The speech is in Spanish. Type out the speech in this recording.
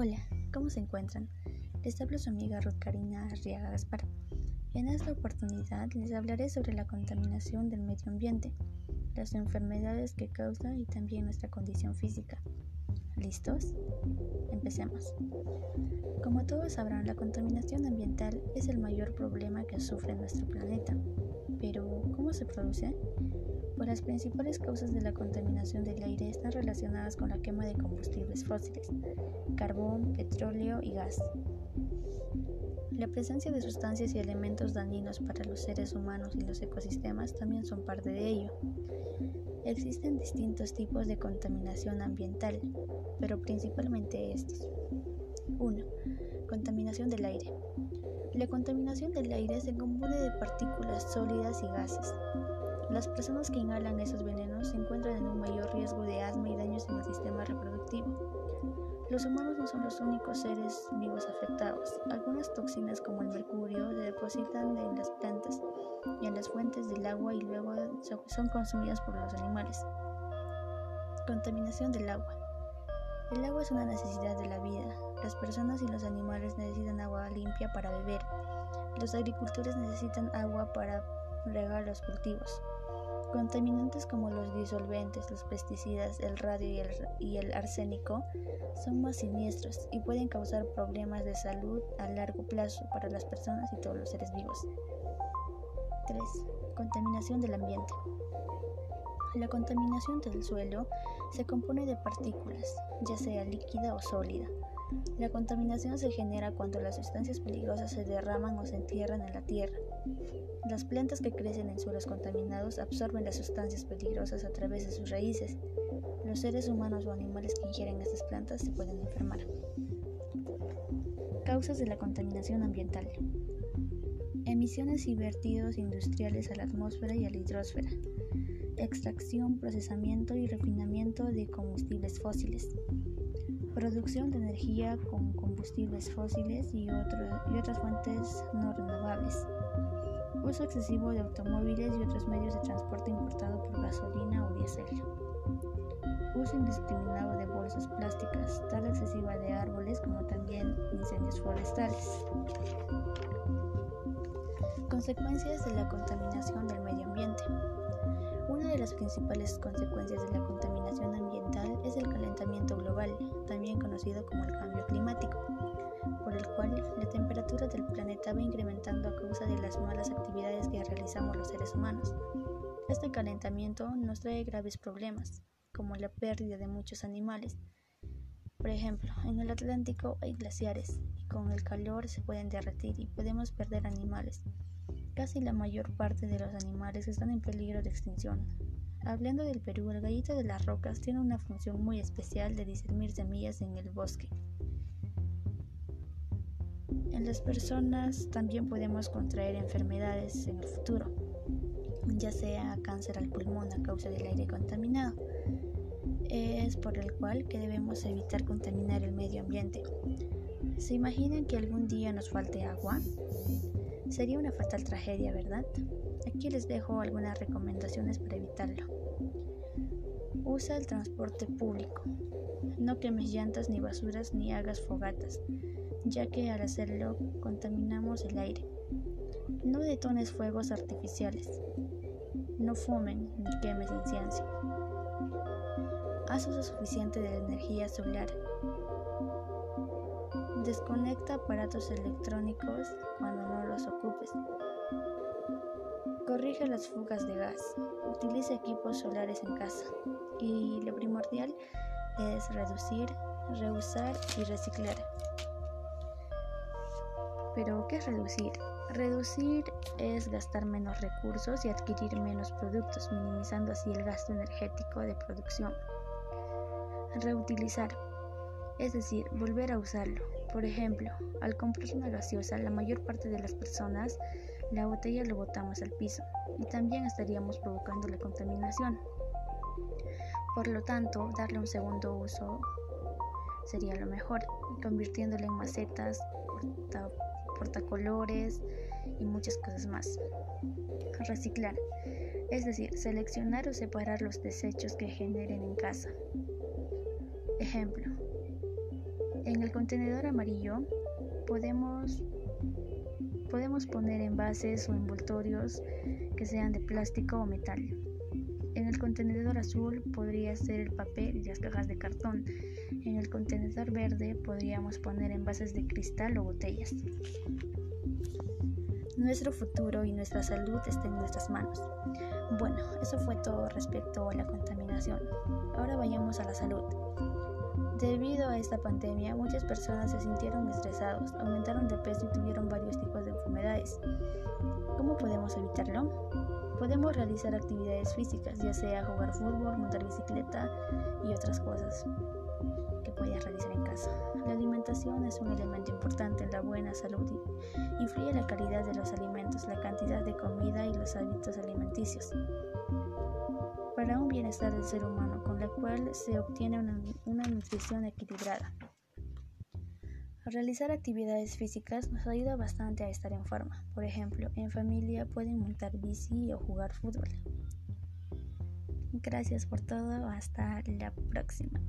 Hola, ¿cómo se encuentran? Les hablo su amiga Ruth Karina Arriaga Gaspar. En esta oportunidad les hablaré sobre la contaminación del medio ambiente, las enfermedades que causa y también nuestra condición física. ¿Listos? Empecemos. Como todos sabrán, la contaminación ambiental es el mayor problema que sufre nuestro planeta. Pero, ¿cómo se produce? Las principales causas de la contaminación del aire están relacionadas con la quema de combustibles fósiles, carbón, petróleo y gas. La presencia de sustancias y elementos dañinos para los seres humanos y los ecosistemas también son parte de ello. Existen distintos tipos de contaminación ambiental, pero principalmente estos. 1. Contaminación del aire. La contaminación del aire se compone de partículas sólidas y gases. Las personas que inhalan esos venenos se encuentran en un mayor riesgo de asma y daños en el sistema reproductivo. Los humanos no son los únicos seres vivos afectados. Algunas toxinas como el mercurio se depositan en las plantas y en las fuentes del agua y luego son consumidas por los animales. Contaminación del agua. El agua es una necesidad de la vida. Las personas y los animales necesitan agua limpia para beber. Los agricultores necesitan agua para regar los cultivos. Contaminantes como los disolventes, los pesticidas, el radio y el, arsénico son más siniestros y pueden causar problemas de salud a largo plazo para las personas y todos los seres vivos. 3. Contaminación del ambiente. La contaminación del suelo se compone de partículas, ya sea líquida o sólida. La contaminación se genera cuando las sustancias peligrosas se derraman o se entierran en la tierra. Las plantas que crecen en suelos contaminados absorben las sustancias peligrosas a través de sus raíces. Los seres humanos o animales que ingieren estas plantas se pueden enfermar. Causas de la contaminación ambiental. Emisiones y vertidos industriales a la atmósfera y a la hidrosfera. Extracción, procesamiento y refinamiento de combustibles fósiles. Producción de energía con combustibles fósiles y, y otras fuentes no renovables uso excesivo de automóviles y otros medios de transporte importado por gasolina o diésel, uso indiscriminado de bolsas plásticas, tala excesiva de árboles como también incendios forestales. Consecuencias de la contaminación del medio ambiente. Una de las principales consecuencias de la contaminación ambiental es el calentamiento global, también conocido como el cambio climático por el cual la temperatura del planeta va incrementando a causa de las malas actividades que realizamos los seres humanos. Este calentamiento nos trae graves problemas, como la pérdida de muchos animales. Por ejemplo, en el Atlántico hay glaciares y con el calor se pueden derretir y podemos perder animales. Casi la mayor parte de los animales están en peligro de extinción. Hablando del Perú, el gallito de las rocas tiene una función muy especial de discernir semillas en el bosque. En las personas también podemos contraer enfermedades en el futuro, ya sea cáncer al pulmón a causa del aire contaminado. Es por el cual que debemos evitar contaminar el medio ambiente. ¿Se imaginan que algún día nos falte agua? Sería una fatal tragedia, ¿verdad? Aquí les dejo algunas recomendaciones para evitarlo. Usa el transporte público. No quemes llantas ni basuras ni hagas fogatas ya que al hacerlo contaminamos el aire. No detones fuegos artificiales. No fumen ni quemes incienso. Haz uso suficiente de la energía solar. Desconecta aparatos electrónicos cuando los ocupes. Corrige las fugas de gas. Utiliza equipos solares en casa. Y lo primordial es reducir, reusar y reciclar. Pero, ¿qué es reducir? Reducir es gastar menos recursos y adquirir menos productos, minimizando así el gasto energético de producción. Reutilizar, es decir, volver a usarlo. Por ejemplo, al comprar una gaseosa, la mayor parte de las personas la botella lo botamos al piso y también estaríamos provocando la contaminación. Por lo tanto, darle un segundo uso sería lo mejor, convirtiéndolo en macetas, portacolores y muchas cosas más. Reciclar, es decir, seleccionar o separar los desechos que generen en casa. Ejemplo, En el contenedor amarillo podemos, podemos poner envases o envoltorios que sean de plástico o metal. En el contenedor azul podría ser el papel y las cajas de cartón. En el contenedor verde podríamos poner envases de cristal o botellas. Nuestro futuro y nuestra salud están en nuestras manos. Bueno, eso fue todo respecto a la contaminación. Ahora vayamos a la salud. Debido a esta pandemia, muchas personas se sintieron estresados, aumentaron de peso y tuvieron varios tipos de enfermedades. ¿Cómo podemos evitarlo? Podemos realizar actividades físicas, ya sea jugar fútbol, montar bicicleta y otras cosas que puedes realizar en casa. La alimentación es un elemento importante en la buena salud influye la calidad de los alimentos, la cantidad de comida y los hábitos alimenticios. Para un bienestar del ser humano, con la cual se obtiene una, una nutrición equilibrada. Realizar actividades físicas nos ayuda bastante a estar en forma. Por ejemplo, en familia pueden montar bici o jugar fútbol. Gracias por todo. Hasta la próxima.